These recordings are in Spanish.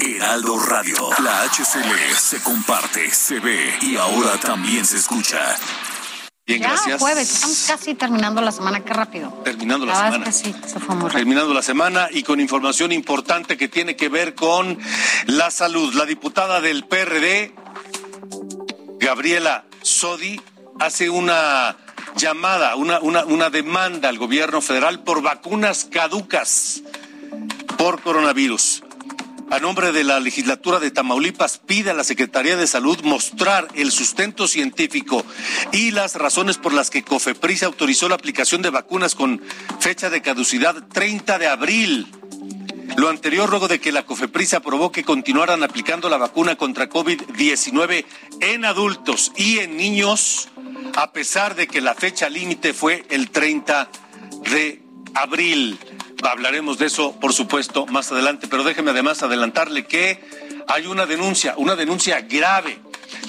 Heraldo Radio. La HCL se comparte, se ve y ahora también se escucha. Bien, ya, gracias. jueves, estamos casi terminando la semana, qué rápido. Terminando la, La semana. es que sí, se fue muy rápido. Terminando la semana y con información importante que tiene que ver con la salud. La diputada del PRD, Gabriela Sodi, hace una llamada, una, una, una demanda al gobierno federal por vacunas caducas por coronavirus. A nombre de la legislatura de Tamaulipas, pide a la Secretaría de Salud mostrar el sustento científico y las razones por las que COFEPRIS autorizó la aplicación de vacunas con fecha de caducidad 30 de abril. Lo anterior luego de que la COFEPRIS aprobó que continuaran aplicando la vacuna contra COVID-19 en adultos y en niños, a pesar de que la fecha límite fue el 30 de abril. Hablaremos de eso, por supuesto, más adelante, pero déjeme además adelantarle que hay una denuncia, una denuncia grave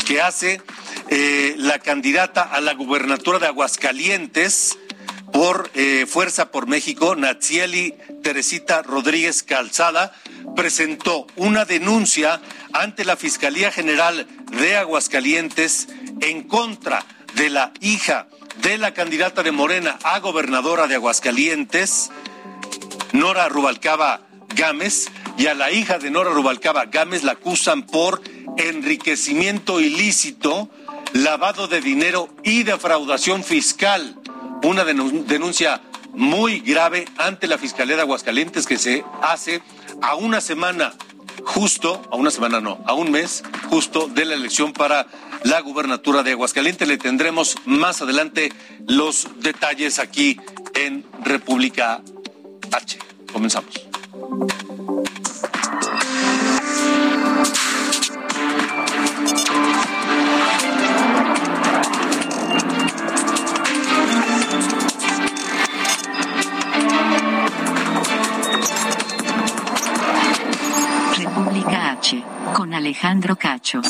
que hace eh, la candidata a la gubernatura de Aguascalientes por eh, Fuerza por México, Natsieli Teresita Rodríguez Calzada, presentó una denuncia ante la Fiscalía General de Aguascalientes en contra de la hija de la candidata de Morena a gobernadora de Aguascalientes, Nora Rubalcaba Gámez, y a la hija de Nora Rubalcaba Gámez la acusan por enriquecimiento ilícito, lavado de dinero y defraudación fiscal. Una denun- denuncia muy grave ante la Fiscalía de Aguascalientes que se hace a una semana justo, a una semana no, a un mes justo de la elección para la gubernatura de Aguascalientes. Le tendremos más adelante los detalles aquí en República H. Comenzamos. República H, con Alejandro Cacho.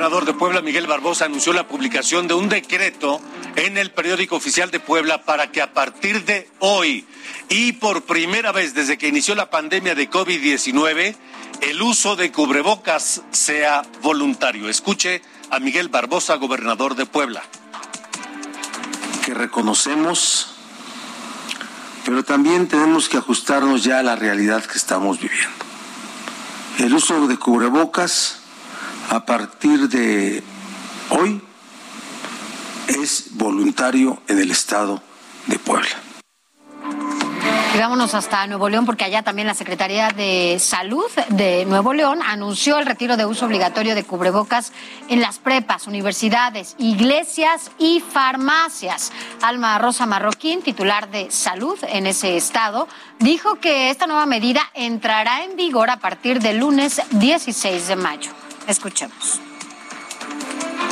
Gobernador de Puebla, Miguel Barbosa, anunció la publicación de un decreto en el periódico oficial de Puebla para que a partir de hoy y por primera vez desde que inició la pandemia de COVID-19, el uso de cubrebocas sea voluntario. Escuche a Miguel Barbosa, gobernador de Puebla. que reconocemos, pero también tenemos que ajustarnos ya a la realidad que estamos viviendo. El uso de cubrebocas a partir de hoy es voluntario en el estado de Puebla. Y vámonos hasta Nuevo León porque allá también la Secretaría de Salud de Nuevo León anunció el retiro de uso obligatorio de cubrebocas en las prepas, universidades, iglesias y farmacias. Alma Rosa Marroquín, titular de Salud en ese estado, dijo que esta nueva medida entrará en vigor a partir del lunes 16 de mayo. Escuchemos.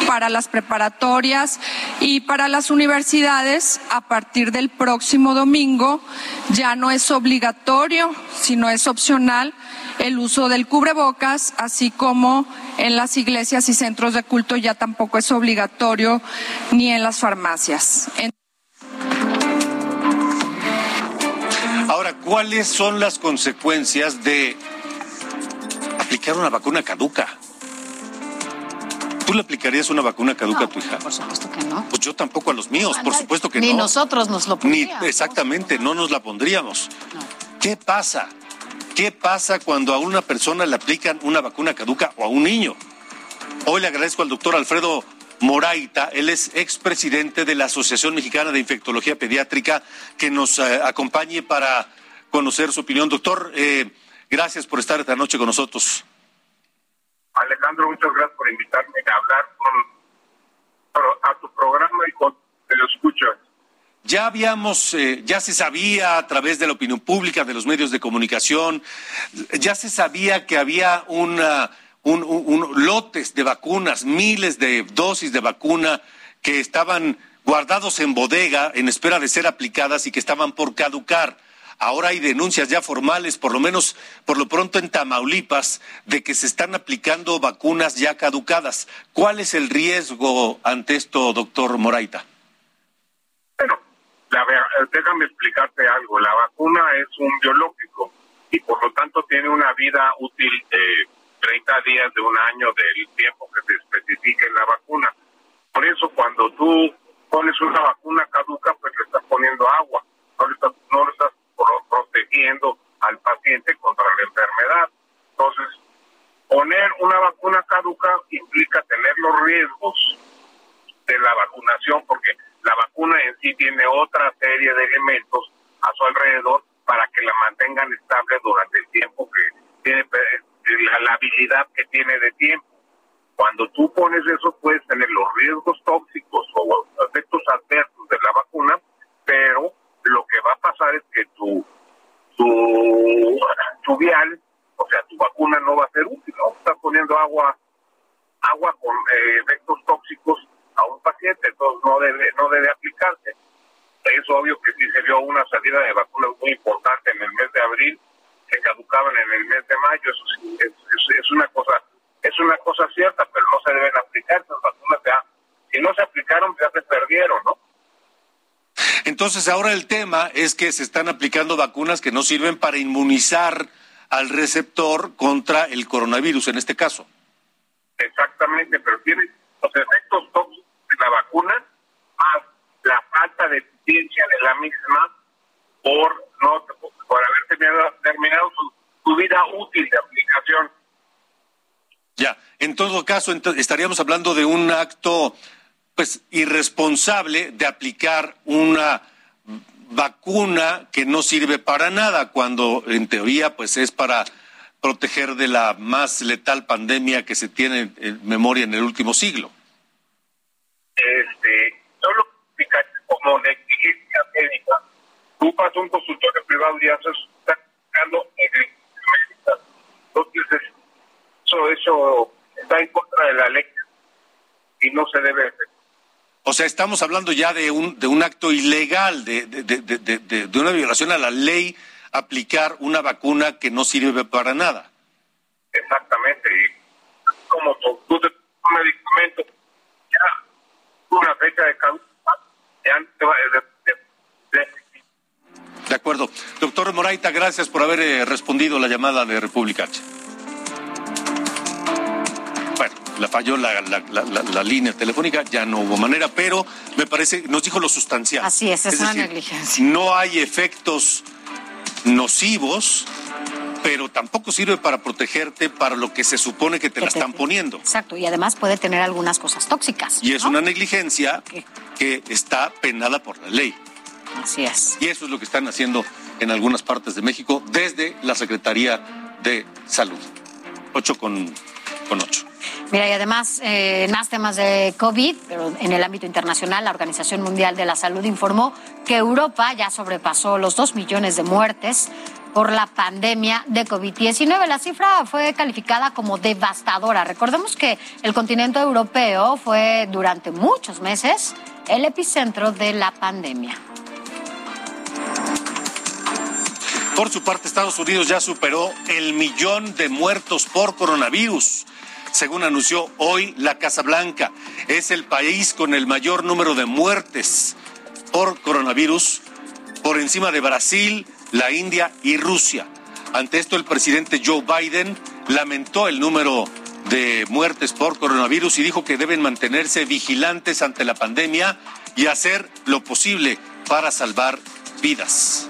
para las preparatorias y para las universidades a partir del próximo domingo ya no es obligatorio, sino es opcional el uso del cubrebocas, así como en las iglesias y centros de culto ya tampoco es obligatorio ni en las farmacias. En- Ahora, ¿cuáles son las consecuencias de aplicar una vacuna caduca? ¿Tú le aplicarías una vacuna caduca a tu hija? Por supuesto que no. Pues yo tampoco a los míos, por supuesto que Ni no. nosotros nos lo Ni pondríamos. exactamente, no nos la pondríamos. ¿Qué pasa? ¿Qué pasa cuando a una persona le aplican una vacuna caduca o a un niño? Hoy le agradezco al doctor Alfredo Moraita, él es expresidente de la Asociación Mexicana de Infectología Pediátrica, que nos eh, acompañe para conocer su opinión. Doctor, eh, gracias por estar esta noche con nosotros. Alejandro, muchas gracias por invitarme a hablar con, a tu programa y con te lo escuchas. ya habíamos, eh, ya se sabía a través de la opinión pública, de los medios de comunicación, ya se sabía que había una, un, un, lotes de vacunas, miles de dosis de vacuna que estaban guardados en bodega en espera de ser aplicadas y que estaban por caducar. Ahora hay denuncias ya formales, por lo menos por lo pronto en Tamaulipas, de que se están aplicando vacunas ya caducadas. ¿Cuál es el riesgo ante esto, doctor Moraita? Bueno, déjame explicarte algo. La vacuna es un biológico y por lo tanto tiene una vida útil de 30 días de un año del tiempo que se especifica en la vacuna. Por eso cuando tú pones una vacuna caduca, pues le estás poniendo agua, no le no le estás protegiendo al paciente contra la enfermedad. Entonces, poner una vacuna caduca implica tener los riesgos de la vacunación, porque la vacuna en sí tiene otra serie de elementos a su alrededor para que la mantengan estable durante el tiempo que tiene, eh, la, la habilidad que tiene de tiempo. Cuando tú pones eso, puedes tener los riesgos tóxicos o efectos adversos de la vacuna, pero lo que va a pasar es que tu, tu, tu vial, o sea, tu vacuna no va a ser útil, ¿no? Estás poniendo agua agua con eh, efectos tóxicos a un paciente, entonces no debe, no debe aplicarse. Es obvio que sí se dio una salida de vacunas muy importante en el mes de abril, que caducaban en el mes de mayo, eso es, es, una cosa es una cosa cierta, pero no se deben aplicar, esas vacunas ya, si no se aplicaron ya se perdieron, ¿no? Entonces ahora el tema es que se están aplicando vacunas que no sirven para inmunizar al receptor contra el coronavirus en este caso. Exactamente, pero tiene los efectos tóxicos de la vacuna más la falta de eficiencia de la misma por no por haber terminado, su, vida útil de aplicación. Ya, en todo caso estaríamos hablando de un acto pues irresponsable de aplicar una vacuna que no sirve para nada cuando en teoría pues es para proteger de la más letal pandemia que se tiene en memoria en el último siglo. Este, solo como negligencia médica. Tú vas un consultorio privado y haces está aplicando negligencia Entonces, eso, eso está en contra de la ley y no se debe hacer. O sea, estamos hablando ya de un, de un acto ilegal, de, de, de, de, una violación a la ley, aplicar una vacuna que no sirve para nada. Exactamente. Y como tú, un medicamento, ya una fecha de ya de, de, acuerdo. Doctor Moraita, gracias por haber eh, respondido la llamada de República H. la falló la, la, línea telefónica, ya no hubo manera, pero me parece, nos dijo lo sustancial. Así es, es, una negligencia. No hay efectos nocivos, pero tampoco sirve para protegerte para lo que se supone que te la están poniendo. Exacto, y además puede tener algunas cosas tóxicas. Y es una negligencia que está penada por la ley. Así es. Y eso es lo que están haciendo en algunas partes de México desde la Secretaría de Salud. Ocho con, con ocho. Mira, y además, eh, en más temas de COVID, pero en el ámbito internacional, la Organización Mundial de la Salud informó que Europa ya sobrepasó los dos millones de muertes por la pandemia de COVID-19. La cifra fue calificada como devastadora. Recordemos que el continente europeo fue durante muchos meses el epicentro de la pandemia. Por su parte, Estados Unidos ya superó el millón de muertos por coronavirus según anunció hoy la Casa Blanca. Es el país con el mayor número de muertes por coronavirus, por encima de Brasil, la India y Rusia. Ante esto, el presidente Joe Biden lamentó el número de muertes por coronavirus y dijo que deben mantenerse vigilantes ante la pandemia y hacer lo posible para salvar vidas.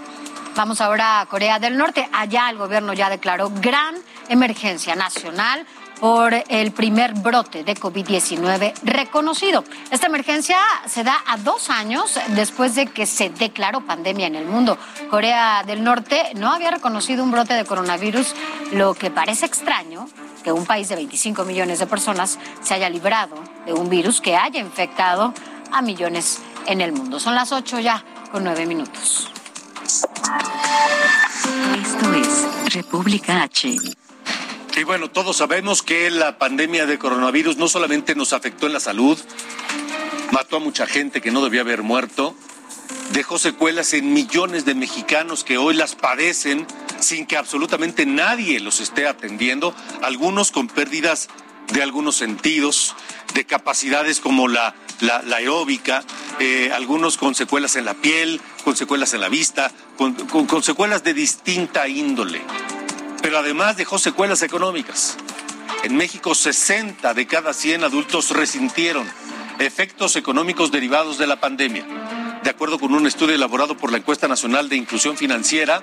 Vamos ahora a Corea del Norte. Allá el gobierno ya declaró gran emergencia nacional por el primer brote de COVID-19 reconocido. Esta emergencia se da a dos años después de que se declaró pandemia en el mundo. Corea del Norte no había reconocido un brote de coronavirus, lo que parece extraño que un país de 25 millones de personas se haya librado de un virus que haya infectado a millones en el mundo. Son las ocho ya con nueve minutos. Esto es República H. Y bueno, todos sabemos que la pandemia de coronavirus no solamente nos afectó en la salud, mató a mucha gente que no debía haber muerto, dejó secuelas en millones de mexicanos que hoy las padecen sin que absolutamente nadie los esté atendiendo, algunos con pérdidas de algunos sentidos, de capacidades como la, la, aeróbica, eh, algunos con secuelas en la piel, con secuelas en la vista, con, con secuelas de distinta índole. Pero además dejó secuelas económicas. En México, 60 de cada 100 adultos resintieron efectos económicos derivados de la pandemia. De acuerdo con un estudio elaborado por la Encuesta Nacional de Inclusión Financiera,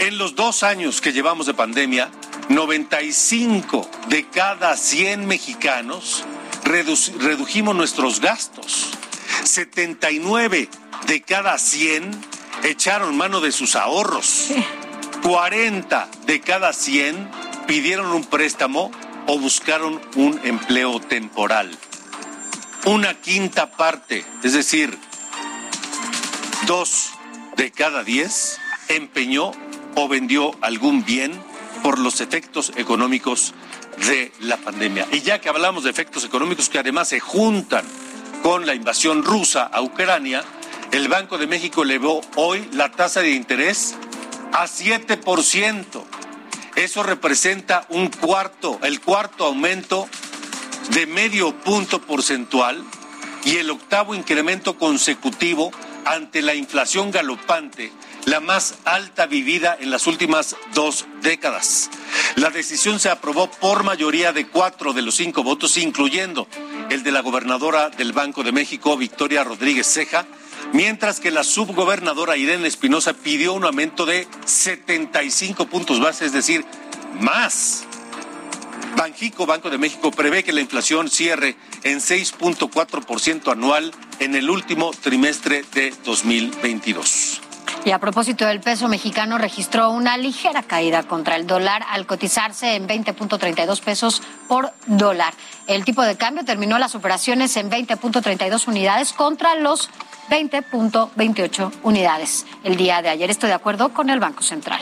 en los dos años que llevamos de pandemia, 95 de cada 100 mexicanos redujimos nuestros gastos. 79 de cada 100 echaron mano de sus ahorros. 40 de cada 100 pidieron un préstamo o buscaron un empleo temporal. Una quinta parte, es decir, dos de cada diez empeñó o vendió algún bien por los efectos económicos de la pandemia. Y ya que hablamos de efectos económicos que además se juntan con la invasión rusa a Ucrania, el Banco de México elevó hoy la tasa de interés a 7%. Eso representa un cuarto, el cuarto aumento de medio punto porcentual y el octavo incremento consecutivo ante la inflación galopante la más alta vivida en las últimas dos décadas. La decisión se aprobó por mayoría de cuatro de los cinco votos, incluyendo el de la gobernadora del Banco de México, Victoria Rodríguez Ceja, mientras que la subgobernadora Irene Espinosa pidió un aumento de 75 puntos base, es decir, más. Banjico, Banco de México, prevé que la inflación cierre en 6.4% anual en el último trimestre de 2022. Y a propósito del peso mexicano, registró una ligera caída contra el dólar al cotizarse en 20.32 pesos por dólar. El tipo de cambio terminó las operaciones en 20.32 unidades contra los 20.28 unidades el día de ayer. Estoy de acuerdo con el Banco Central.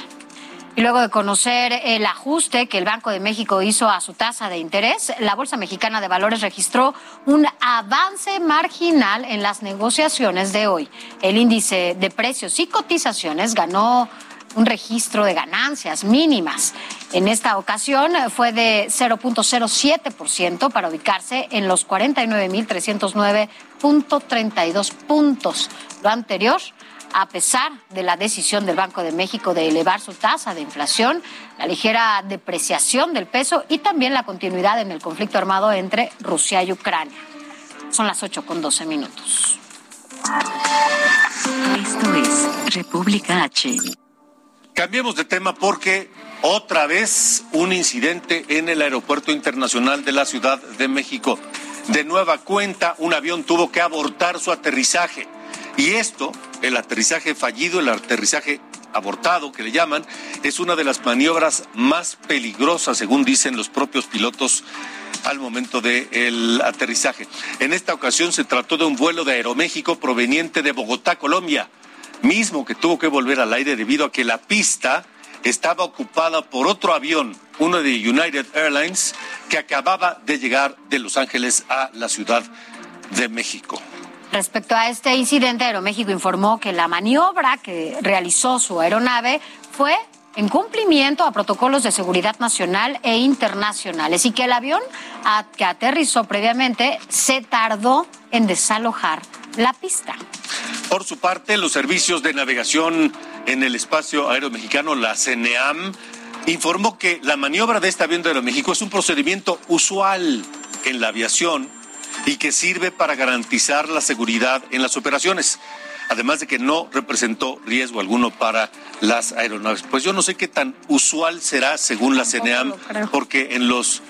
Y luego de conocer el ajuste que el Banco de México hizo a su tasa de interés, la Bolsa Mexicana de Valores registró un avance marginal en las negociaciones de hoy. El índice de precios y cotizaciones ganó un registro de ganancias mínimas. En esta ocasión fue de 0.07% para ubicarse en los 49.309.32 puntos. Lo anterior a pesar de la decisión del Banco de México de elevar su tasa de inflación, la ligera depreciación del peso y también la continuidad en el conflicto armado entre Rusia y Ucrania. Son las 8 con 12 minutos. Esto es República H. Cambiemos de tema porque otra vez un incidente en el Aeropuerto Internacional de la Ciudad de México. De nueva cuenta, un avión tuvo que abortar su aterrizaje. Y esto, el aterrizaje fallido, el aterrizaje abortado que le llaman, es una de las maniobras más peligrosas, según dicen los propios pilotos al momento del aterrizaje. En esta ocasión se trató de un vuelo de Aeroméxico proveniente de Bogotá, Colombia, mismo que tuvo que volver al aire debido a que la pista estaba ocupada por otro avión, uno de United Airlines, que acababa de llegar de Los Ángeles a la Ciudad de México. Respecto a este incidente, Aeroméxico informó que la maniobra que realizó su aeronave fue en cumplimiento a protocolos de seguridad nacional e internacionales y que el avión que aterrizó previamente se tardó en desalojar la pista. Por su parte, los servicios de navegación en el espacio aéreo mexicano, la CNEAM, informó que la maniobra de este avión de Aeroméxico es un procedimiento usual en la aviación y que sirve para garantizar la seguridad en las operaciones, además de que no representó riesgo alguno para las aeronaves. Pues yo no sé qué tan usual será según la CNEAM, porque en los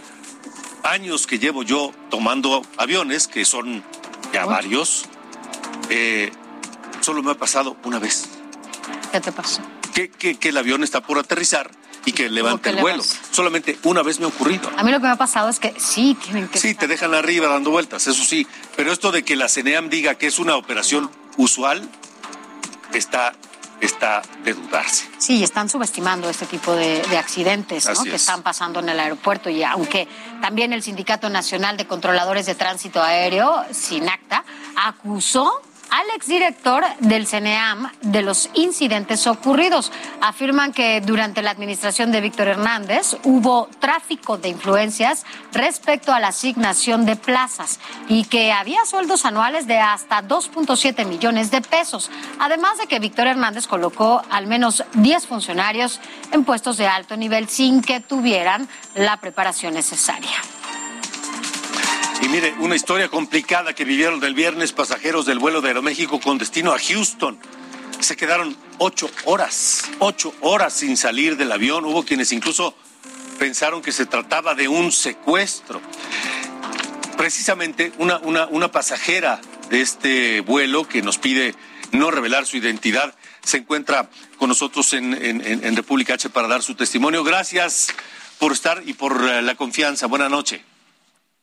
años que llevo yo tomando aviones, que son ya varios, eh, solo me ha pasado una vez. ¿Qué te pasó? que el avión está por aterrizar y que levante el vuelo. Solamente una vez me ha ocurrido. A mí lo que me ha pasado es que sí tienen que. Sí, te dejan arriba dando vueltas, eso sí. Pero esto de que la CNEAM diga que es una operación usual, está está de dudarse. Sí, están subestimando este tipo de, accidentes que están pasando en el aeropuerto. Y aunque también el Sindicato Nacional de Controladores de Tránsito Aéreo, SINACTA, acusó al exdirector del CNEAM de los incidentes ocurridos. Afirman que durante la administración de Víctor Hernández hubo tráfico de influencias respecto a la asignación de plazas y que había sueldos anuales de hasta 2.7 millones de pesos. Además de que Víctor Hernández colocó al menos 10 funcionarios en puestos de alto nivel sin que tuvieran la preparación necesaria. Y mire, una historia complicada que vivieron del viernes pasajeros del vuelo de Aeroméxico con destino a Houston. Se quedaron ocho horas, ocho horas sin salir del avión. Hubo quienes incluso pensaron que se trataba de un secuestro. Precisamente una, una, una pasajera de este vuelo que nos pide no revelar su identidad se encuentra con nosotros en, en República H para dar su testimonio. Gracias por estar y por eh, la confianza. Buenas noches.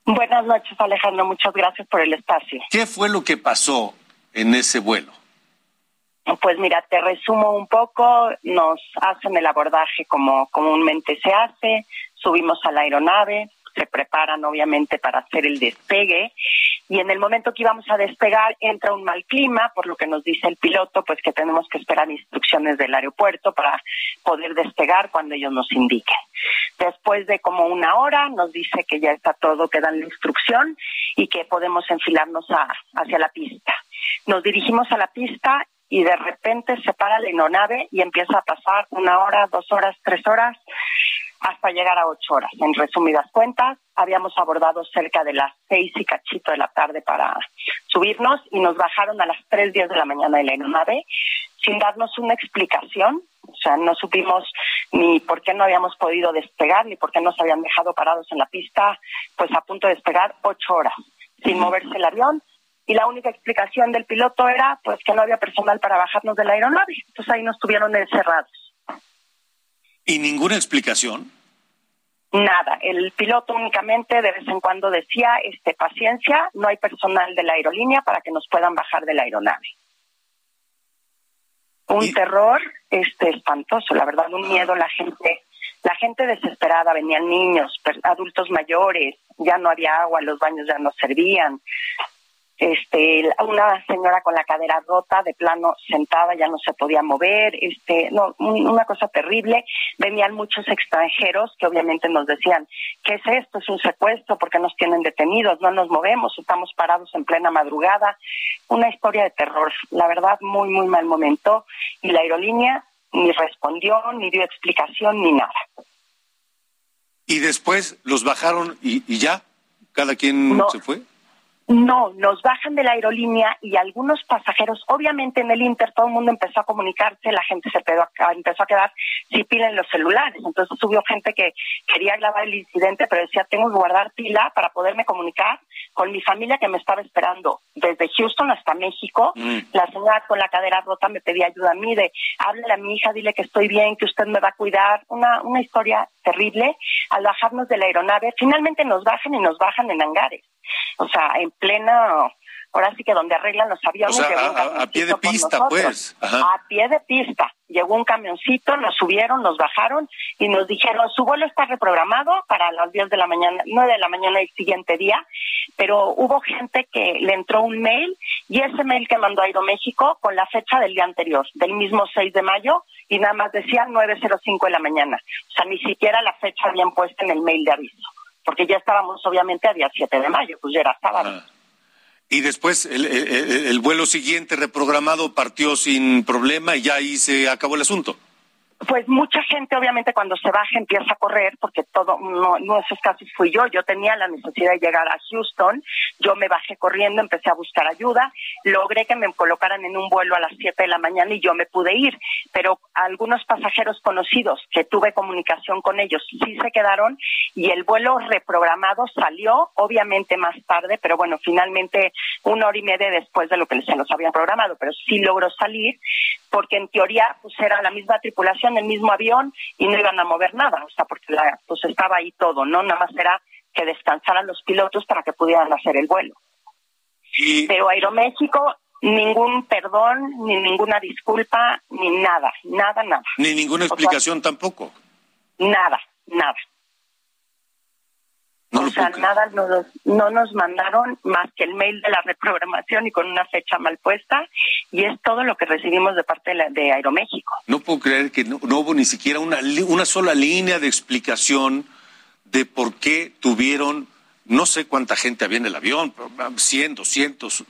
Buenas noches, Alejandro. Muchas gracias por el espacio. ¿Qué fue lo que pasó en ese vuelo? Pues mira, te resumo un poco. Nos hacen el abordaje como comúnmente se hace. Subimos a la aeronave, se preparan obviamente para hacer el despegue y en el momento que íbamos a despegar entra un mal clima, por lo que nos dice el piloto, pues que tenemos que esperar instrucciones del aeropuerto para poder despegar cuando ellos nos indiquen. Después de como una hora nos dice que ya está todo, que dan la instrucción y que podemos enfilarnos hacia la pista. Nos dirigimos a la pista y de repente se para la aeronave y empieza a pasar una hora, dos horas, tres horas hasta llegar a ocho horas. En resumidas cuentas, habíamos abordado cerca de las seis y cachito de la tarde para subirnos y nos bajaron a las tres días de la mañana de la aeronave sin darnos una explicación. O sea, no supimos ni por qué no habíamos podido despegar, ni por qué nos habían dejado parados en la pista, pues a punto de despegar ocho horas, sin moverse el avión. Y la única explicación del piloto era, pues, que no había personal para bajarnos de la aeronave. Entonces ahí nos tuvieron encerrados. ¿Y ninguna explicación? Nada, el piloto únicamente de vez en cuando decía, este, paciencia, no hay personal de la aerolínea para que nos puedan bajar de la aeronave. Un terror este espantoso, la verdad, un miedo, la gente, la gente desesperada, venían niños, adultos mayores, ya no había agua, los baños ya no servían, este una señora con la cadera rota de plano sentada ya no se podía mover este no una cosa terrible. Venían muchos extranjeros que obviamente nos decían qué es esto es un secuestro porque nos tienen detenidos no nos movemos estamos parados en plena madrugada una historia de terror la verdad muy muy mal momento. Y la aerolínea ni respondió ni dio explicación ni nada. Y después los bajaron y, ya cada quien se fue no, nos bajan de la aerolínea y algunos pasajeros, obviamente en el Inter todo el mundo empezó a comunicarse, la gente se empezó a quedar sin pila en los celulares. Entonces subió gente que quería grabar el incidente, pero decía, tengo que guardar pila para poderme comunicar con mi familia que me estaba esperando desde Houston hasta México. Mm. La señora con la cadera rota me pedía ayuda a mí de, háblele a mi hija, dile que estoy bien, que usted me va a cuidar. Una, una historia terrible. Al bajarnos de la aeronave, finalmente nos bajan y nos bajan en hangares o sea, en plena ahora sí que donde arreglan los aviones. a, pie de pista, pues. A pie de pista. Llegó un camioncito, nos subieron, nos bajaron y nos dijeron, su vuelo está reprogramado para las 10 de la mañana, 9 de la mañana del siguiente día, pero hubo gente que le entró un mail y ese mail que mandó Aeroméxico con la fecha del día anterior, del mismo 6 de mayo, y nada más decía 9.05 de la mañana. O sea, ni siquiera la fecha habían puesto en el mail de aviso porque ya estábamos obviamente a día 7 de mayo, pues ya era sábado. Ah. Y después el, el, vuelo siguiente reprogramado partió sin problema y ya ahí se acabó el asunto. Pues mucha gente obviamente cuando se baja empieza a correr porque todo, no, en esos casos fui yo, yo tenía la necesidad de llegar a Houston, yo me bajé corriendo, empecé a buscar ayuda, logré que me colocaran en un vuelo a las 7 de la mañana y yo me pude ir, pero algunos pasajeros conocidos que tuve comunicación con ellos sí se quedaron y el vuelo reprogramado salió obviamente más tarde, pero bueno, finalmente una hora y media después de lo que se nos habían programado, pero sí logró salir porque en teoría pues era la misma tripulación, el mismo avión y no iban a mover nada, o sea, porque la, pues estaba ahí todo, ¿no? Nada más era que descansaran los pilotos para que pudieran hacer el vuelo. Pero Aeroméxico ningún perdón, ni ninguna disculpa, ni nada, nada, nada. Ni ninguna explicación tampoco. Nada, nada. No o sea, nada, no, nos- no nos mandaron más que el mail de la reprogramación y con una fecha mal puesta, y es todo lo que recibimos de parte de, la- de Aeroméxico. No puedo creer que no, no hubo ni siquiera una, una sola línea de explicación de por qué tuvieron, no sé cuánta gente había en el avión, pero, ah, 100, 200,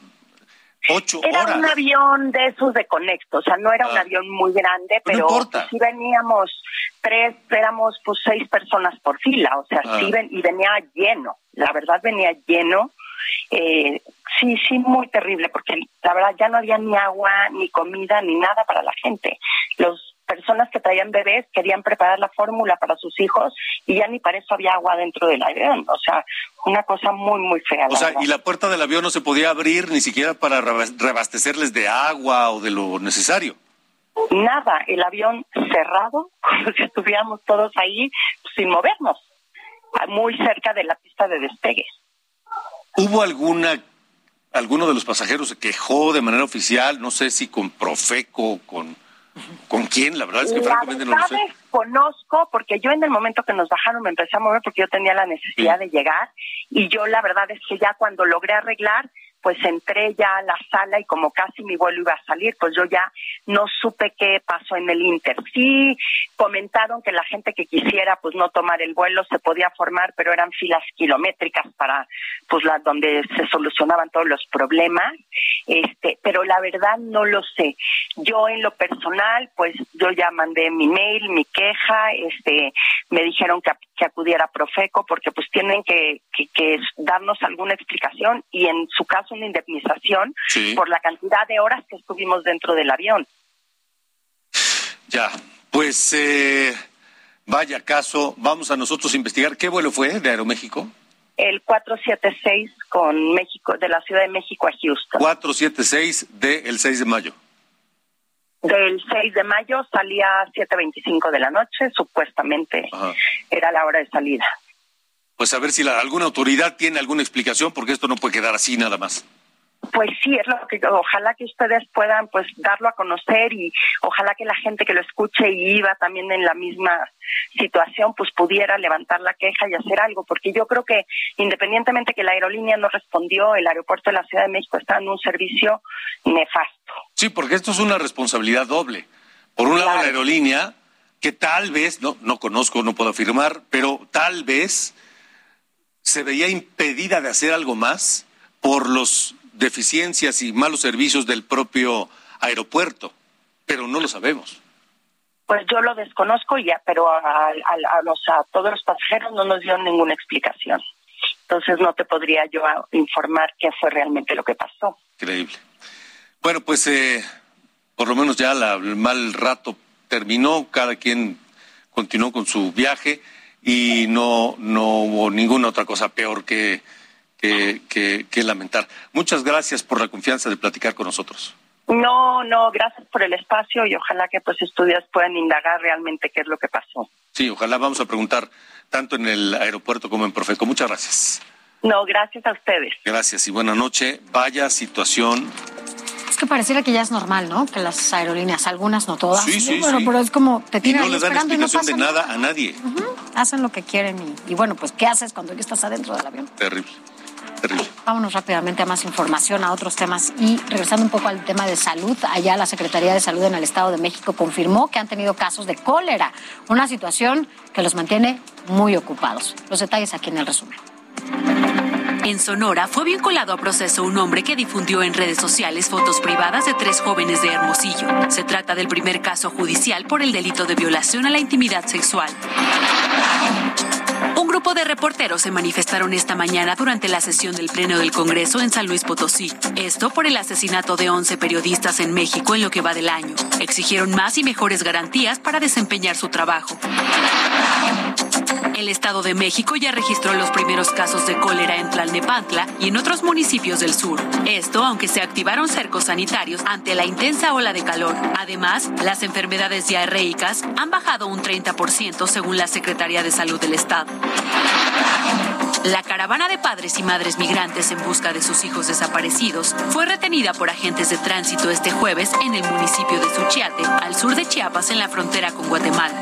ocho Era horas. un avión de esos de conecto, o sea, no era un Ah. avión muy grande, no pero importa. sí veníamos tres, éramos pues seis personas por fila, o sea, Ah. sí ven, y venía lleno, la verdad venía lleno. Eh, sí, sí, muy terrible, porque la verdad ya no había ni agua, ni comida, ni nada para la gente. Las personas que traían bebés querían preparar la fórmula para sus hijos y ya ni para eso había agua dentro del avión. O sea, una cosa muy, muy fea. O sea, verdad. y la puerta del avión no se podía abrir ni siquiera para reabastecerles de agua o de lo necesario. nada, el avión cerrado, como si estuviéramos todos ahí sin movernos, muy cerca de la pista de despegue. ¿Hubo alguna, alguno de los pasajeros se quejó de manera oficial? No sé si con Profeco, con, con quién, la verdad es que La francamente no lo sé. desconozco, porque yo en el momento que nos bajaron me empecé a mover porque yo tenía la necesidad de llegar y yo la verdad es que ya cuando logré arreglar, pues entré ya a la sala y como casi mi vuelo iba a salir, pues yo ya no supe qué pasó en el Inter. Sí, comentaron que la gente que quisiera pues no tomar el vuelo se podía formar, pero eran filas kilométricas para pues donde se solucionaban todos los problemas. Este, pero la verdad no lo sé. Yo en lo personal, pues yo ya mandé mi mail, mi queja, este, me dijeron que, que acudiera a Profeco porque pues tienen que darnos alguna explicación y en su caso una indemnización Sí. por la cantidad de horas que estuvimos dentro del avión. Ya, pues eh, vaya caso, vamos a nosotros a investigar. ¿Qué vuelo fue de Aeroméxico? El 476 con México, de la Ciudad de México a Houston. 476 del 6 de mayo. Del 6 de mayo salía a 7.25 de la noche, supuestamente Ajá. era la hora de salida. Pues a ver si la- alguna autoridad tiene alguna explicación, porque esto no puede quedar así nada más. Pues sí, es lo que ojalá que ustedes puedan pues darlo a conocer y ojalá que la gente que lo escuche y iba también en la misma situación pues pudiera levantar la queja y hacer algo, porque yo creo que independientemente que la aerolínea no respondió, el aeropuerto de la Ciudad de México está en un servicio nefasto. Sí, porque esto es una responsabilidad doble. Por un lado, Claro. la aerolínea, que tal vez, no, no conozco, no puedo afirmar, pero tal vez se veía impedida de hacer algo más por los deficiencias y malos servicios del propio aeropuerto, pero no lo sabemos. Pues yo lo desconozco ya, pero a, a- a los- a todos los pasajeros no nos dio ninguna explicación. Entonces no te podría yo informar qué fue realmente lo que pasó. Increíble. Bueno, pues eh, por lo menos ya la- el mal rato terminó, cada quien continuó con su viaje y no, no hubo ninguna otra cosa peor que, que, que- que lamentar. Muchas gracias por la confianza de platicar con nosotros. No, no, gracias por el espacio y ojalá que pues estudios puedan indagar realmente qué es lo que pasó. Sí, ojalá vamos a preguntar tanto en el aeropuerto como en Profeco. Muchas gracias. No, gracias a ustedes. Gracias y buena noche. Vaya situación. Es que pareciera que ya es normal, ¿no? Que las aerolíneas, algunas, no todas. Sí, sí, bueno, sí. pero es como te Y tiran no ahí le dan y no explicación de nada a nadie. Hacen lo que quieren y, y bueno, pues ¿qué haces cuando ya estás adentro del avión? Terrible, terrible. Vámonos rápidamente a más información, a otros temas y regresando un poco al tema de salud, allá la Secretaría de Salud en el Estado de México confirmó que han tenido casos de cólera, una situación que los mantiene muy ocupados. Los detalles aquí en el resumen. En Sonora fue vinculado a proceso un hombre que difundió en redes sociales fotos privadas de tres jóvenes de Hermosillo. Se trata del primer caso judicial por el delito de violación a la intimidad sexual. Un grupo de reporteros se manifestaron esta mañana durante la sesión del Pleno del Congreso en San Luis Potosí. Esto por el asesinato de 11 periodistas en México en lo que va del año. Exigieron más y mejores garantías para desempeñar su trabajo. El Estado de México ya registró los primeros casos de cólera en Tlalnepantla y en otros municipios del sur. Esto aunque se activaron cercos sanitarios ante la intensa ola de calor. Además, las enfermedades diarreicas han bajado un 30% según la Secretaría de Salud del Estado. La caravana de padres y madres migrantes en busca de sus hijos desaparecidos fue retenida por agentes de tránsito este jueves en el municipio de Suchiate, al sur de Chiapas, en la frontera con Guatemala.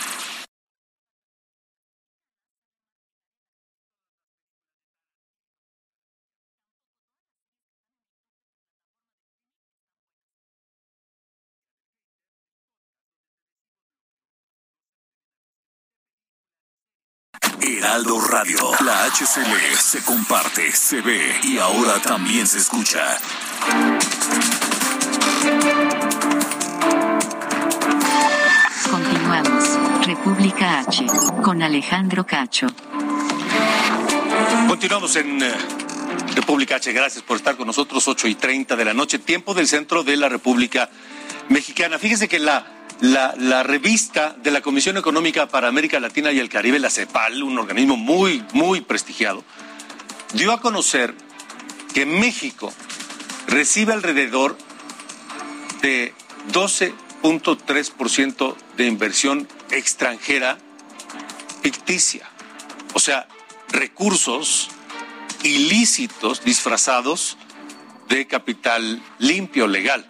Heraldo Radio. La HCL se comparte, se ve y ahora también se escucha. Continuamos. República H. Con Alejandro Cacho. Continuamos en eh, República H. Gracias por estar con nosotros. 8 y 30 de la noche, tiempo del centro de la República Mexicana. Fíjese que la la, revista de la Comisión Económica para América Latina y el Caribe, la CEPAL, un organismo muy, muy prestigiado, dio a conocer que México recibe alrededor de 12.3% de inversión extranjera ficticia, o sea, recursos ilícitos disfrazados de capital limpio, legal.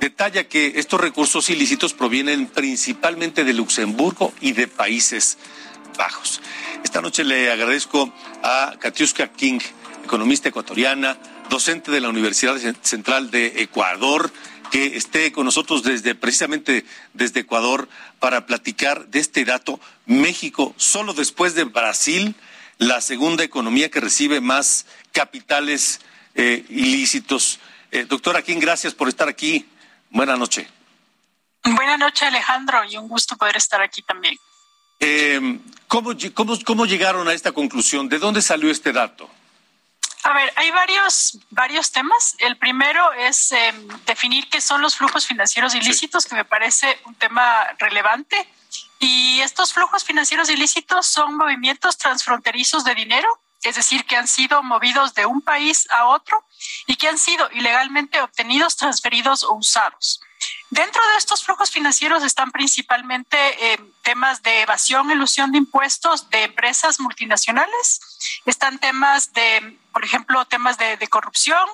Detalla que estos recursos ilícitos provienen principalmente de Luxemburgo y de Países Bajos. Esta noche le agradezco a Katiuska King, economista ecuatoriana, docente de la Universidad Central de Ecuador, que esté con nosotros desde precisamente desde Ecuador para platicar de este dato. México, solo después de Brasil, la segunda economía que recibe más capitales eh, ilícitos. Eh, doctora King, gracias por estar aquí. Buenas noches. Buenas noches, Alejandro, y un gusto poder estar aquí también. Eh, ¿cómo, cómo, llegaron a esta conclusión? ¿De dónde salió este dato? A ver, hay varios, varios temas. El primero es em, definir qué son los flujos financieros ilícitos, que me parece un tema relevante. Y estos flujos financieros ilícitos son movimientos transfronterizos de dinero es decir, que han sido movidos de un país a otro y que han sido ilegalmente obtenidos, transferidos o usados. Dentro de estos flujos financieros están principalmente eh, temas de evasión, ilusión de impuestos de empresas multinacionales, están temas de, por ejemplo, temas de, corrupción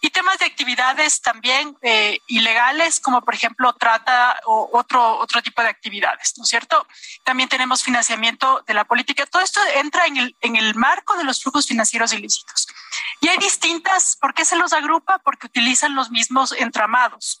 y temas de actividades también eh, ilegales, como por ejemplo trata o otro, otro tipo de actividades, ¿no es cierto? También tenemos financiamiento de la política. Todo esto entra en el, en el marco de los flujos financieros ilícitos. Y hay distintas, ¿por qué se los agrupa? Porque utilizan los mismos entramados.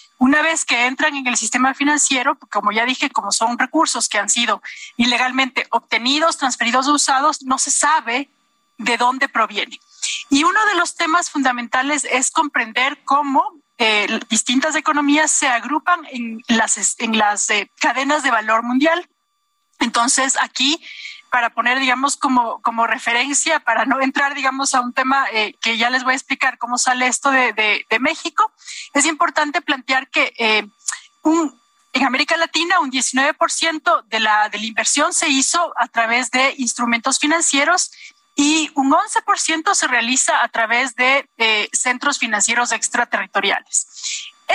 Una vez que entran en el sistema financiero, como ya dije, como son recursos que han sido ilegalmente obtenidos, transferidos o usados, no se sabe de dónde proviene. Y uno de los temas fundamentales es comprender cómo eh, distintas economías se agrupan en las, en las eh, cadenas de valor mundial. Entonces, aquí para poner, digamos, como, como referencia, para no entrar, digamos, a un tema eh, que ya les voy a explicar cómo sale esto de, de, México, es importante plantear que eh, un, en América Latina un 19% de la, de la inversión se hizo a través de instrumentos financieros y un 11% se realiza a través de, de centros financieros extraterritoriales.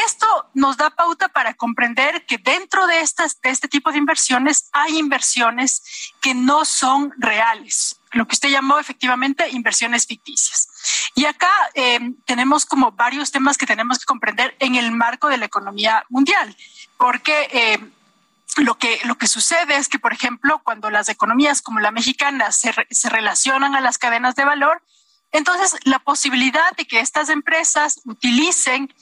Esto nos da pauta para comprender que dentro de, estas, de este tipo de inversiones hay inversiones que no son reales, lo que usted llamó efectivamente inversiones ficticias. Y acá eh, tenemos como varios temas que tenemos que comprender en el marco de la economía mundial, porque eh, lo que, lo que sucede es que, por ejemplo, cuando las economías como la mexicana se, se relacionan a las cadenas de valor, entonces la posibilidad de que estas empresas utilicen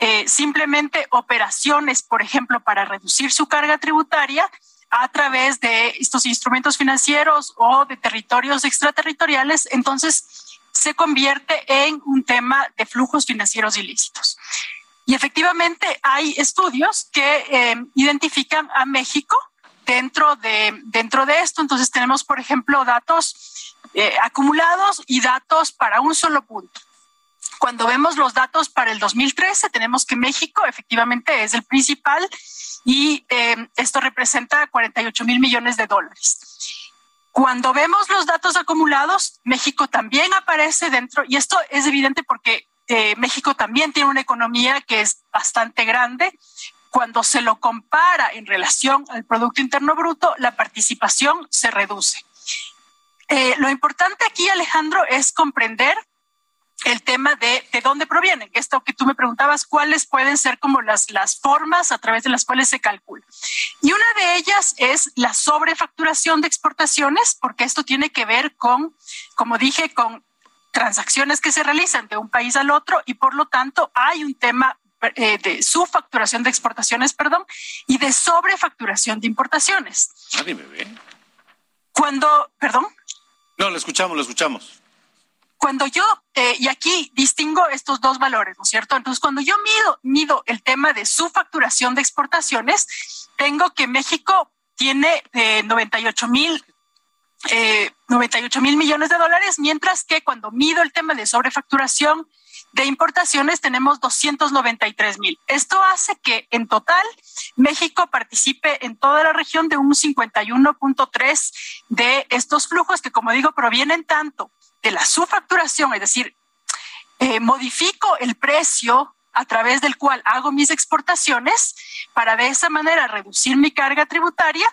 eh, simplemente operaciones, por ejemplo, para reducir su carga tributaria a través de estos instrumentos financieros o de territorios extraterritoriales, entonces se convierte en un tema de flujos financieros ilícitos. Y efectivamente hay estudios que eh, identifican a México dentro de, dentro de esto. Entonces tenemos, por ejemplo, datos eh, acumulados y datos para un solo punto. Cuando vemos los datos para el 2013, tenemos que México efectivamente es el principal y eh, esto representa 48 mil millones de dólares. Cuando vemos los datos acumulados, México también aparece dentro, y esto es evidente porque eh, México también tiene una economía que es bastante grande. Cuando se lo compara en relación al Producto Interno Bruto, la participación se reduce. Eh, lo importante aquí, Alejandro, es comprender el tema de de dónde provienen. Esto que tú me preguntabas, cuáles pueden ser como las, las formas a través de las cuales se calcula. Y una de ellas es la sobrefacturación de exportaciones, porque esto tiene que ver con, como dije, con transacciones que se realizan de un país al otro y por lo tanto hay un tema eh, de subfacturación de exportaciones, perdón, y de sobrefacturación de importaciones. Nadie me ve. Cuando, perdón. No, lo escuchamos, lo escuchamos. Cuando yo, eh, y aquí distingo estos dos valores, ¿no es cierto? Entonces, cuando yo mido, mido el tema de su facturación de exportaciones, tengo que México tiene eh, 98 mil eh, 98 mil millones de dólares, mientras que cuando mido el tema de sobrefacturación de importaciones tenemos 293 mil. Esto hace que en total México participe en toda la región de un 51.3 de estos flujos que, como digo, provienen tanto de la subfacturación, es decir, eh, modifico el precio a través del cual hago mis exportaciones para de esa manera reducir mi carga tributaria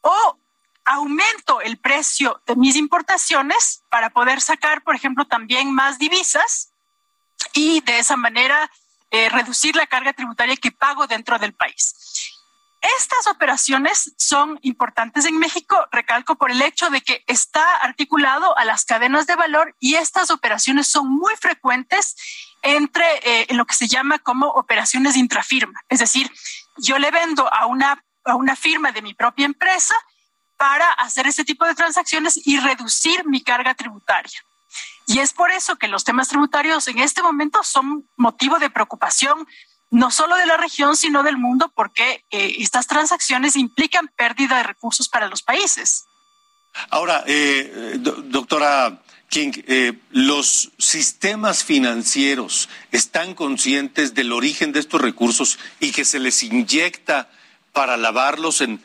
o aumento el precio de mis importaciones para poder sacar, por ejemplo, también más divisas y de esa manera eh, reducir la carga tributaria que pago dentro del país. Estas operaciones son importantes en México, recalco por el hecho de que está articulado a las cadenas de valor y estas operaciones son muy frecuentes entre eh, lo que se llama como operaciones intrafirma. Es decir, yo le vendo a una, a una firma de mi propia empresa para hacer este tipo de transacciones y reducir mi carga tributaria. Y es por eso que los temas tributarios en este momento son motivo de preocupación no solo de la región, sino del mundo, porque eh, estas transacciones implican pérdida de recursos para los países. Ahora, eh, doctora King, eh, ¿los sistemas financieros están conscientes del origen de estos recursos y que se les inyecta para lavarlos en,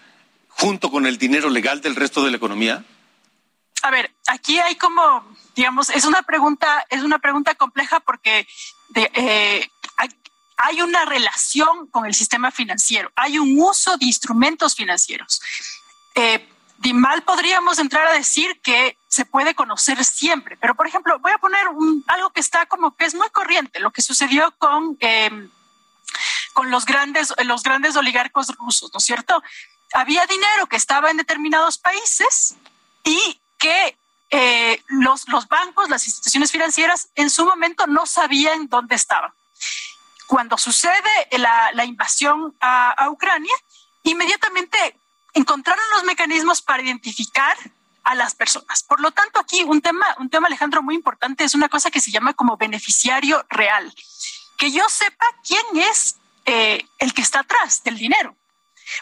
junto con el dinero legal del resto de la economía? A ver, aquí hay como, digamos, es una pregunta, es una pregunta compleja porque de, eh, hay una relación con el sistema financiero, hay un uso de instrumentos financieros. Eh, de mal podríamos entrar a decir que se puede conocer siempre, pero por ejemplo, voy a poner un, algo que está como que es muy corriente, lo que sucedió con, eh, con los, grandes, los grandes oligarcos rusos, ¿no es cierto? Había dinero que estaba en determinados países y que eh, los, los bancos, las instituciones financieras en su momento no sabían dónde estaban cuando sucede la, invasión a, Ucrania, inmediatamente encontraron los mecanismos para identificar a las personas. Por lo tanto, aquí un tema, un tema, Alejandro, muy importante es una cosa que se llama como beneficiario real. Que yo sepa quién es eh, el que está atrás del dinero.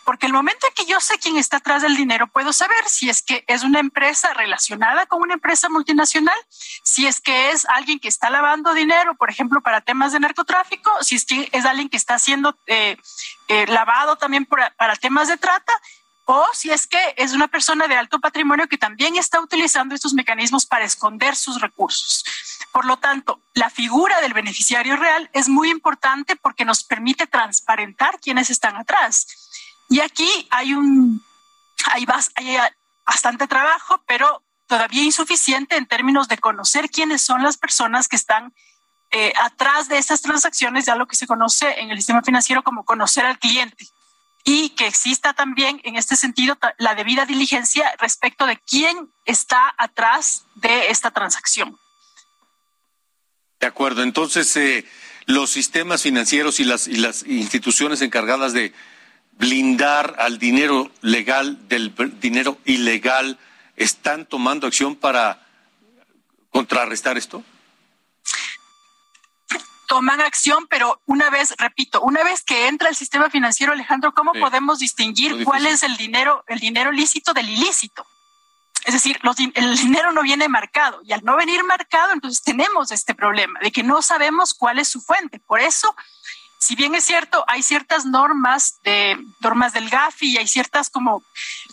Porque el momento en que yo sé quién está atrás del dinero, puedo saber si es que es una empresa relacionada con una empresa multinacional, si es que es alguien que está lavando dinero, por ejemplo, para temas de narcotráfico, si es que es alguien que está siendo eh, eh, lavado también para temas de trata, o si es que es una persona de alto patrimonio que también está utilizando estos mecanismos para esconder sus recursos. Por lo tanto, la figura del beneficiario real es muy importante porque nos permite transparentar quiénes están atrás. Y aquí hay un, hay, bastante trabajo, pero todavía insuficiente en términos de conocer quiénes son las personas que están eh, atrás de estas transacciones, ya lo que se conoce en el sistema financiero como conocer al cliente. Y que exista también en este sentido la debida diligencia respecto de quién está atrás de esta transacción. De acuerdo, entonces eh, los sistemas financieros y las, y las instituciones encargadas de blindar al dinero legal del dinero ilegal están tomando acción para contrarrestar esto? toman acción, pero una vez, repito, una vez que entra el sistema financiero, Alejandro, ¿cómo podemos distinguir cuál es el dinero, el dinero lícito del ilícito? Es decir, el dinero no viene marcado y al no venir marcado, entonces tenemos este problema de que no sabemos cuál es su fuente. Por eso, si bien es cierto, hay ciertas normas de normas del GAFI y hay ciertas como,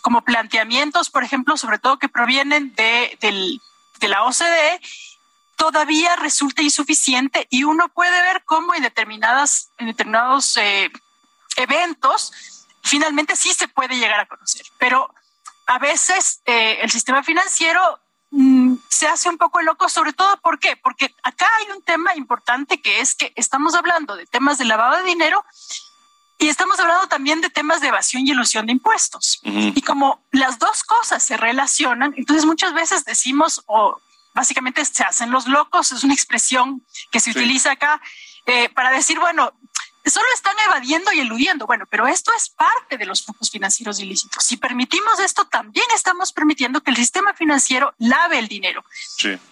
como planteamientos, por ejemplo, sobre todo que provienen de, de la OCDE, todavía resulta insuficiente y uno puede ver cómo en determinadas en determinados eh, eventos finalmente sí se puede llegar a conocer, pero a veces eh, el sistema financiero mm, se hace un poco loco, sobre todo ¿por qué? Porque acá hay un tema importante que es que estamos hablando de temas de lavado de dinero y estamos hablando también de temas de evasión y ilusión de impuestos. Y como las dos cosas se relacionan, entonces muchas veces decimos o básicamente se hacen los locos, es una expresión que se utiliza acá eh, para decir, bueno, solo están evadiendo y eludiendo. Bueno, pero esto es parte de los flujos financieros ilícitos. Si permitimos esto, también estamos permitiendo que el sistema financiero lave el dinero.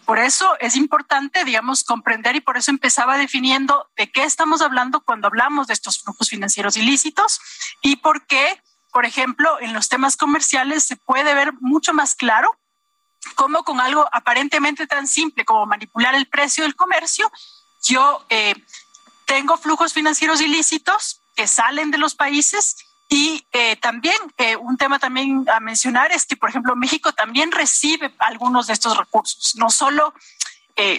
Por eso es importante, digamos, comprender y por eso empezaba definiendo de qué estamos hablando cuando hablamos de estos flujos financieros ilícitos y por qué, por ejemplo, en los temas comerciales se puede ver mucho más claro cómo con algo aparentemente tan simple como manipular el precio del comercio, yo eh, tengo flujos financieros ilícitos que salen de los países y eh, también eh, un tema también a mencionar es que, por ejemplo, México también recibe algunos de estos recursos, no solo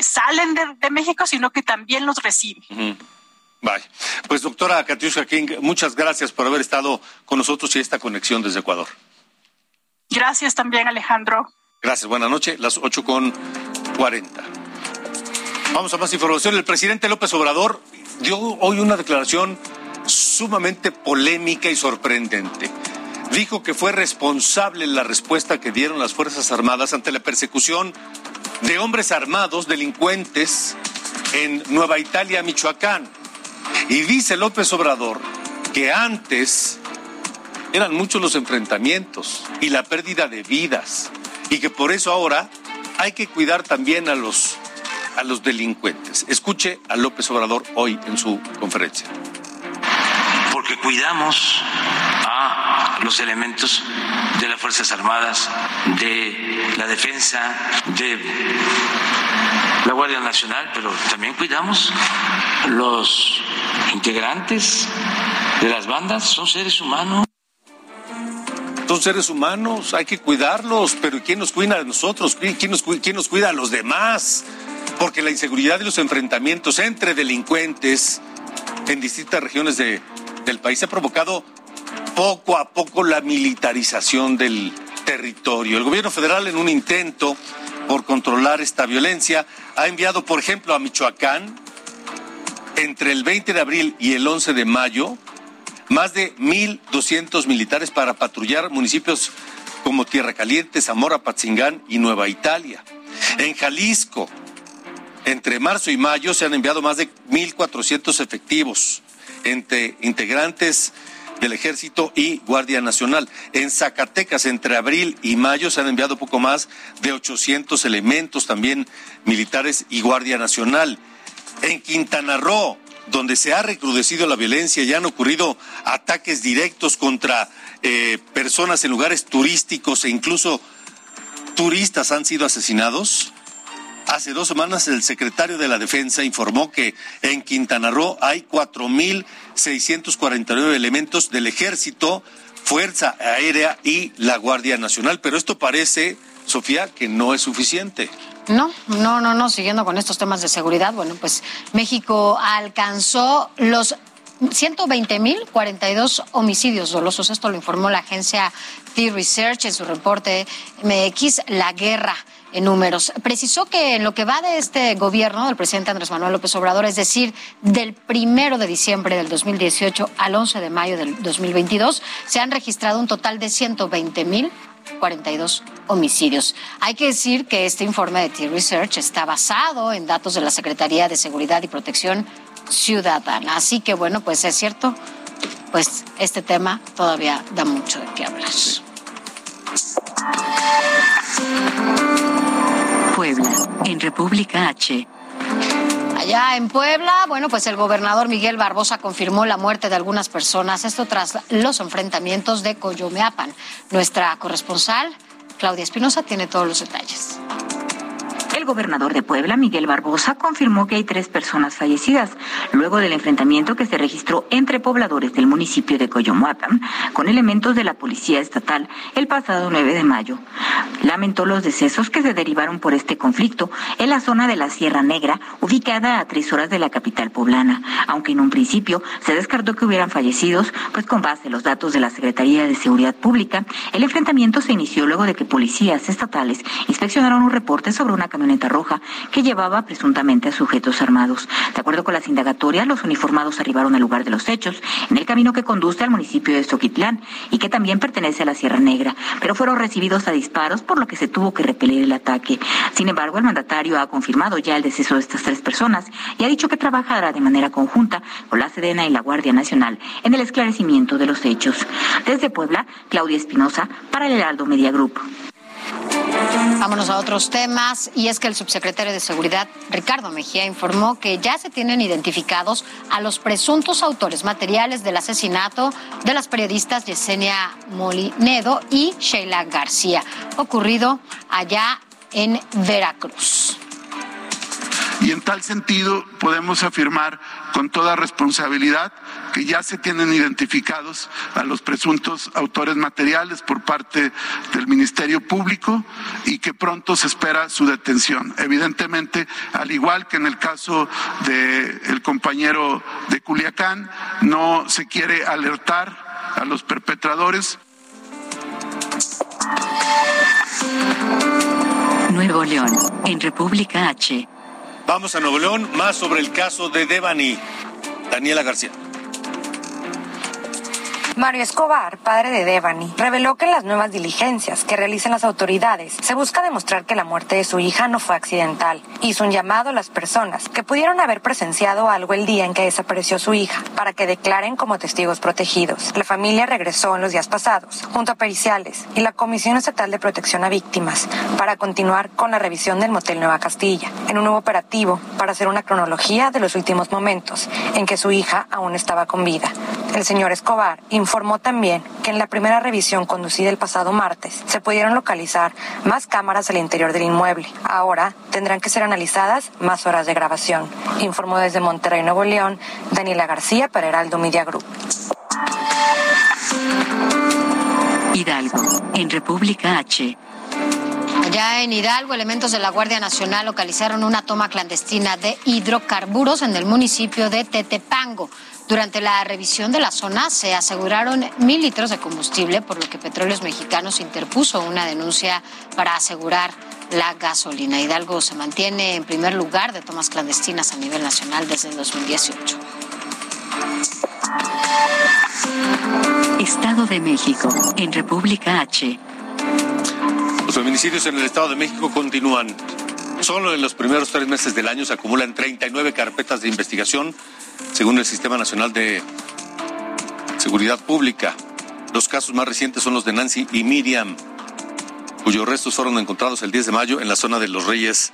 salen de, México, sino que también los recibe. Vale. Pues doctora Katiuska King, muchas gracias por haber estado con nosotros y esta conexión desde Ecuador. Gracias también, Alejandro. Gracias, buenas noches, las ocho con cuarenta. Vamos a más información. El presidente López Obrador dio hoy una declaración sumamente polémica y sorprendente. Dijo que fue responsable la respuesta que dieron las Fuerzas Armadas ante la persecución de hombres armados, delincuentes, en Nueva Italia, Michoacán. Y dice López Obrador que antes eran muchos los enfrentamientos y la pérdida de vidas y que por eso ahora hay que cuidar también a los, a los delincuentes. Escuche a López Obrador hoy en su conferencia. Porque cuidamos a los elementos de las Fuerzas Armadas, de la defensa, de la Guardia Nacional, pero también cuidamos los integrantes de las bandas, son seres humanos son seres humanos, hay que cuidarlos, pero ¿quién nos cuida a nosotros? ¿Quién nos, quién nos cuida a los demás? Porque la inseguridad y los enfrentamientos entre delincuentes en distintas regiones de, del país ha provocado poco a poco la militarización del territorio. El gobierno federal en un intento por controlar esta violencia ha enviado, por ejemplo, a Michoacán entre el 20 de abril y el 11 de mayo más de 1.200 militares para patrullar municipios como Tierra Caliente, Zamora, Patzingán y Nueva Italia. En Jalisco, entre marzo y mayo se han enviado más de 1.400 efectivos entre integrantes del Ejército y Guardia Nacional. En Zacatecas, entre abril y mayo, se han enviado poco más de 800 elementos, también militares y Guardia Nacional. En Quintana Roo, donde se ha recrudecido la violencia y han ocurrido ataques directos contra eh, personas en lugares turísticos e incluso turistas han sido asesinados. Hace dos semanas el secretario de la Defensa informó que en Quintana Roo hay 4.649 elementos del Ejército, Fuerza Aérea y la Guardia Nacional. Pero esto parece, Sofía, que no es suficiente. No, no, no, no, siguiendo con estos temas de seguridad, bueno, pues México alcanzó los 120.042 homicidios dolosos. Esto lo informó la agencia T-Research en su reporte MX, La Guerra en números. Precisó que en lo que va de este gobierno del presidente Andrés Manuel López Obrador, es decir, del primero de diciembre del 2018 al 11 de mayo del 2022, se han registrado un total de 120.000 42 homicidios. Hay que decir que este informe de T-Research está basado en datos de la Secretaría de Seguridad y Protección ciudadana. Así que bueno, pues es cierto, pues este tema todavía da mucho de qué hablar. Puebla, en República H. Allá en Puebla, bueno, pues el gobernador Miguel Barbosa confirmó la muerte de algunas personas, esto tras los enfrentamientos de Coyomeapan. Nuestra corresponsal, Claudia Espinosa, tiene todos los detalles. El gobernador de Puebla, Miguel Barbosa, confirmó que hay tres personas fallecidas luego del enfrentamiento que se registró entre pobladores del municipio de Coyomuapan con elementos de la Policía Estatal el pasado 9 de mayo. Lamentó los decesos que se derivaron por este conflicto en la zona de la Sierra Negra, ubicada a tres horas de la capital poblana, aunque en un principio se descartó que hubieran fallecidos, pues con base en los datos de la Secretaría de Seguridad Pública, el enfrentamiento se inició luego de que policías estatales inspeccionaron un reporte sobre una camioneta roja que llevaba presuntamente a sujetos armados. De acuerdo con las indagatorias, los uniformados arribaron al lugar de los hechos, en el camino que conduce al municipio de Soquitlán y que también pertenece a la Sierra Negra, pero fueron recibidos a disparos, por lo que se tuvo que repeler el ataque. Sin embargo, el mandatario ha confirmado ya el deceso de estas tres personas y ha dicho que trabajará de manera conjunta con la Sedena y la Guardia Nacional en el esclarecimiento de los hechos. Desde Puebla, Claudia Espinosa, para el Heraldo Media Group. Vámonos a otros temas y es que el subsecretario de Seguridad Ricardo Mejía informó que ya se tienen identificados a los presuntos autores materiales del asesinato de las periodistas Yesenia Molinedo y Sheila García, ocurrido allá en Veracruz. Y en tal sentido podemos afirmar con toda responsabilidad que ya se tienen identificados a los presuntos autores materiales por parte del Ministerio Público y que pronto se espera su detención. Evidentemente, al igual que en el caso del compañero de Culiacán, no se quiere alertar a los perpetradores. Nuevo León, en República H. Vamos a Nuevo León, más sobre el caso de Devani. Daniela García. Mario Escobar, padre de Devani, reveló que en las nuevas diligencias que realizan las autoridades se busca demostrar que la muerte de su hija no fue accidental. Hizo un llamado a las personas que pudieron haber presenciado algo el día en que desapareció su hija para que declaren como testigos protegidos. La familia regresó en los días pasados junto a periciales y la Comisión Estatal de Protección a Víctimas para continuar con la revisión del motel Nueva Castilla en un nuevo operativo para hacer una cronología de los últimos momentos en que su hija aún estaba con vida. El señor Escobar informó también que en la primera revisión conducida el pasado martes se pudieron localizar más cámaras al interior del inmueble. Ahora tendrán que ser analizadas más horas de grabación. Informó desde Monterrey, Nuevo León, Daniela García para Heraldo Media Group. Hidalgo, en República H. Allá en Hidalgo, elementos de la Guardia Nacional localizaron una toma clandestina de hidrocarburos en el municipio de Tetepango. Durante la revisión de la zona se aseguraron mil litros de combustible, por lo que Petróleos Mexicanos interpuso una denuncia para asegurar la gasolina. Hidalgo se mantiene en primer lugar de tomas clandestinas a nivel nacional desde el 2018. Estado de México, en República H. Los feminicidios en el Estado de México continúan. Solo en los primeros tres meses del año se acumulan 39 carpetas de investigación, según el Sistema Nacional de Seguridad Pública. Los casos más recientes son los de Nancy y Miriam, cuyos restos fueron encontrados el 10 de mayo en la zona de Los Reyes,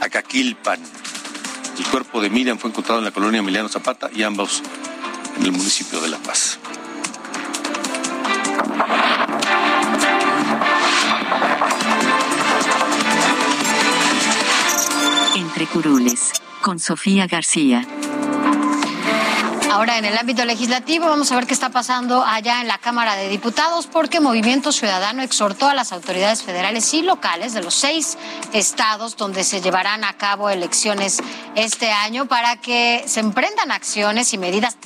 Acaquilpan. El cuerpo de Miriam fue encontrado en la colonia Emiliano Zapata y ambos en el municipio de La Paz. Entre curules, con Sofía García. Ahora, en el ámbito legislativo, vamos a ver qué está pasando allá en la Cámara de Diputados, porque Movimiento Ciudadano exhortó a las autoridades federales y locales de los seis estados donde se llevarán a cabo elecciones este año para que se emprendan acciones y medidas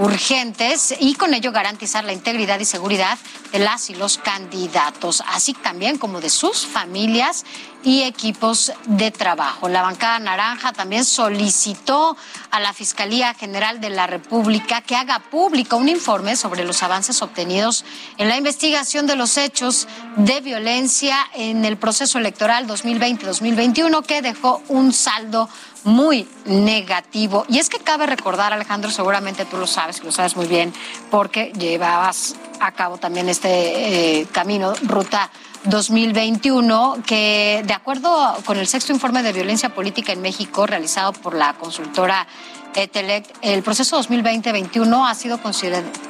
urgentes y con ello garantizar la integridad y seguridad de las y los candidatos, así también como de sus familias y equipos de trabajo. La bancada naranja también solicitó a la Fiscalía General de la República que haga público un informe sobre los avances obtenidos en la investigación de los hechos de violencia en el proceso electoral 2020-2021 que dejó un saldo muy negativo. Y es que cabe recordar, Alejandro, seguramente tú lo sabes, lo sabes muy bien, porque llevabas a cabo también este eh, camino, ruta 2021, que de acuerdo con el sexto informe de violencia política en México realizado por la consultora ETELEC, el proceso 2020-21 ha sido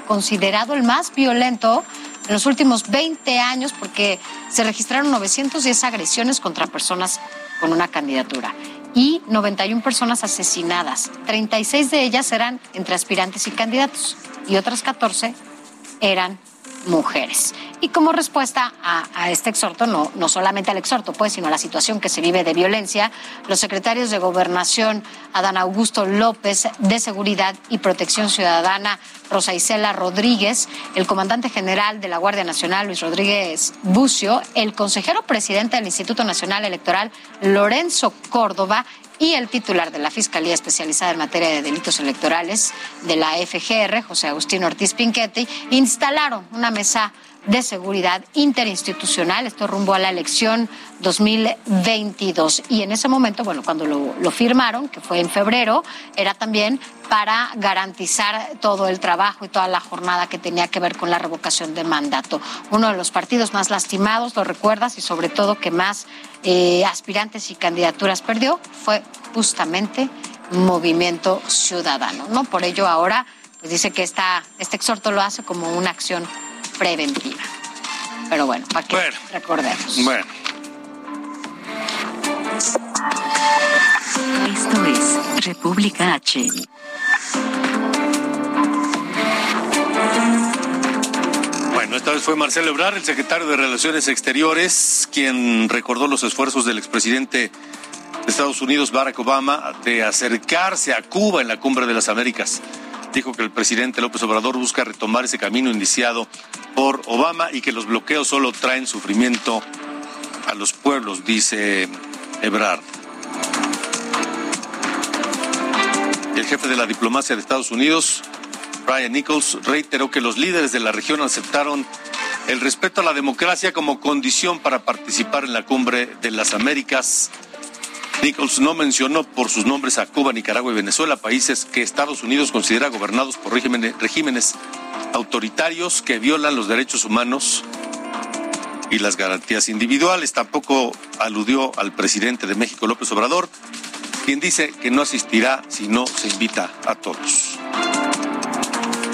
considerado el más violento en los últimos 20 años porque se registraron 910 agresiones contra personas con una candidatura y 91 personas asesinadas. 36 de ellas eran entre aspirantes y candidatos y otras 14 eran mujeres. Y como respuesta a, este exhorto, no, no solamente al exhorto, pues, sino a la situación que se vive de violencia, los secretarios de Gobernación, Adán Augusto López, de Seguridad y Protección Ciudadana, Rosa Isela Rodríguez, el comandante general de la Guardia Nacional, Luis Rodríguez Bucio, el consejero presidente del Instituto Nacional Electoral, Lorenzo Córdoba, y el titular de la Fiscalía Especializada en Materia de Delitos Electorales de la FGR, José Agustín Ortiz Pinquete, instalaron una mesa de seguridad interinstitucional, esto rumbo a la elección 2022. Y en ese momento, bueno, cuando lo, firmaron, que fue en febrero, era también para garantizar todo el trabajo y toda la jornada que tenía que ver con la revocación de mandato. Uno de los partidos más lastimados, lo recuerdas, y sobre todo que más eh, aspirantes y candidaturas perdió, fue justamente Movimiento Ciudadano, ¿no? Por ello ahora pues dice que esta, este exhorto lo hace como una acción preventiva. Pero bueno, para que recordemos. Bueno. Esto es República H. Bueno, esta vez fue Marcelo Ebrard, el secretario de Relaciones Exteriores, quien recordó los esfuerzos del expresidente de Estados Unidos, Barack Obama, de acercarse a Cuba en la Cumbre de las Américas dijo que el presidente López Obrador busca retomar ese camino iniciado por Obama y que los bloqueos solo traen sufrimiento a los pueblos, dice Ebrard. El jefe de la diplomacia de Estados Unidos, Brian Nichols, reiteró que los líderes de la región aceptaron el respeto a la democracia como condición para participar en la cumbre de las Américas Nichols no mencionó por sus nombres a Cuba, Nicaragua y Venezuela, países que Estados Unidos considera gobernados por regímenes, autoritarios que violan los derechos humanos y las garantías individuales. Tampoco aludió al presidente de México, López Obrador, quien dice que no asistirá si no se invita a todos.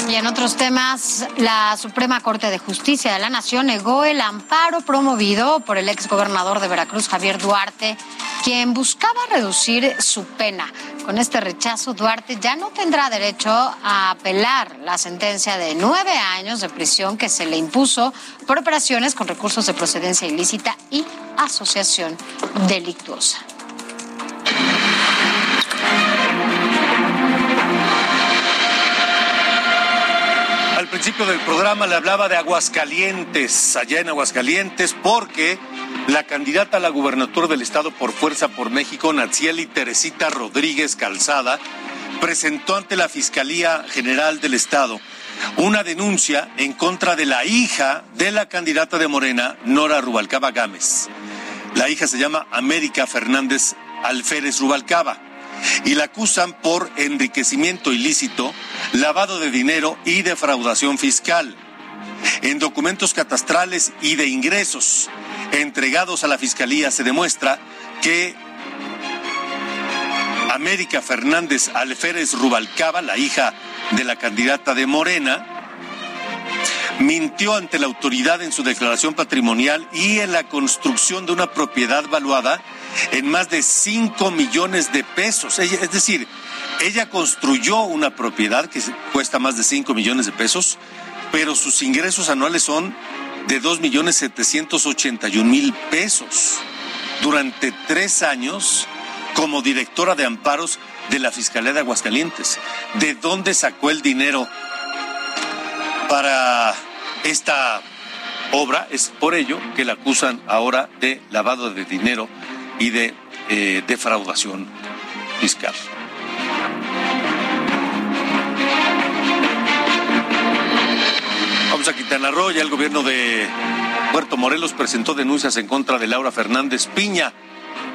Y en otros temas, la Suprema Corte de Justicia de la Nación negó el amparo promovido por el exgobernador de Veracruz, Javier Duarte, quien buscaba reducir su pena. Con este rechazo, Duarte ya no tendrá derecho a apelar la sentencia de nueve años de prisión que se le impuso por operaciones con recursos de procedencia ilícita y asociación delictuosa. Al principio del programa le hablaba de Aguascalientes, allá en Aguascalientes, porque la candidata a la gubernatura del estado por Fuerza por México, Natsieli Teresita Rodríguez Calzada, presentó ante la Fiscalía General del Estado una denuncia en contra de la hija de la candidata de Morena, Nora Rubalcaba Gámez. La hija se llama América Fernández Alférez Rubalcaba y la acusan por enriquecimiento ilícito, lavado de dinero y defraudación fiscal. En documentos catastrales y de ingresos entregados a la Fiscalía se demuestra que América Fernández Alférez Rubalcaba, la hija de la candidata de Morena, mintió ante la autoridad en su declaración patrimonial y en la construcción de una propiedad valuada en más de 5 millones de pesos. es decir, ella construyó una propiedad que cuesta más de 5 millones de pesos, pero sus ingresos anuales son de 2 millones 781 mil pesos durante tres años como directora de amparos de la Fiscalía de Aguascalientes. ¿De dónde sacó el dinero para esta obra. Es por ello que la acusan ahora de lavado de dinero y de eh, defraudación fiscal. A Quintana Roo. Ya el gobierno de Puerto Morelos presentó denuncias en contra de Laura Fernández Piña,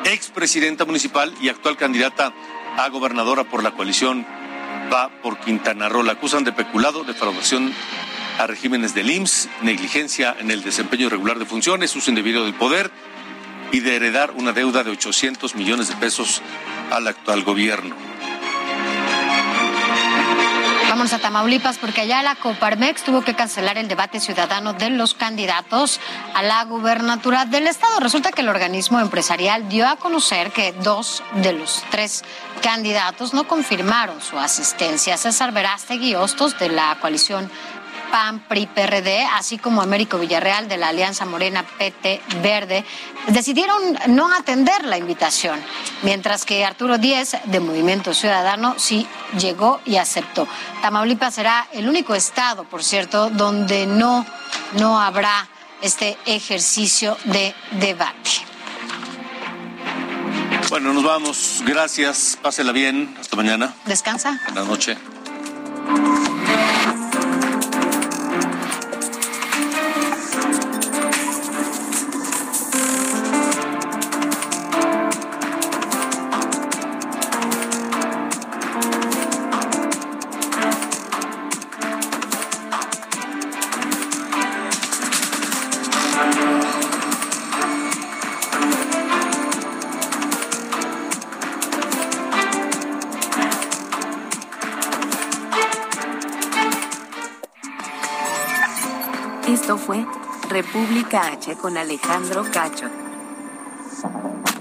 expresidenta municipal y actual candidata a gobernadora por la coalición Va por Quintana Roo. La acusan de peculado, defraudación a regímenes del IMSS, negligencia en el desempeño regular de funciones, uso indebido del poder y de heredar una deuda de 800 millones de pesos al actual gobierno. Vamos a Tamaulipas porque allá la Coparmex tuvo que cancelar el debate ciudadano de los candidatos a la gubernatura del estado. Resulta que el organismo empresarial dio a conocer que dos de los tres candidatos no confirmaron su asistencia. César Verástegui Hostos de la coalición PAN, PRI, PRD, así como Américo Villarreal de la Alianza Morena PT Verde, decidieron no atender la invitación, mientras que Arturo Díez de Movimiento Ciudadano sí llegó y aceptó. Tamaulipas será el único estado, por cierto, donde no, no habrá este ejercicio de debate. Bueno, nos vamos. Gracias. Pásela bien. Hasta mañana. Descansa. Buenas noches. República H con Alejandro Cacho.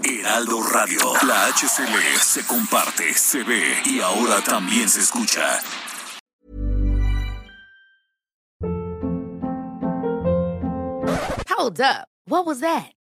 Heraldo Radio. La HCL se comparte, se ve y ahora también se escucha. Hold up. What was that?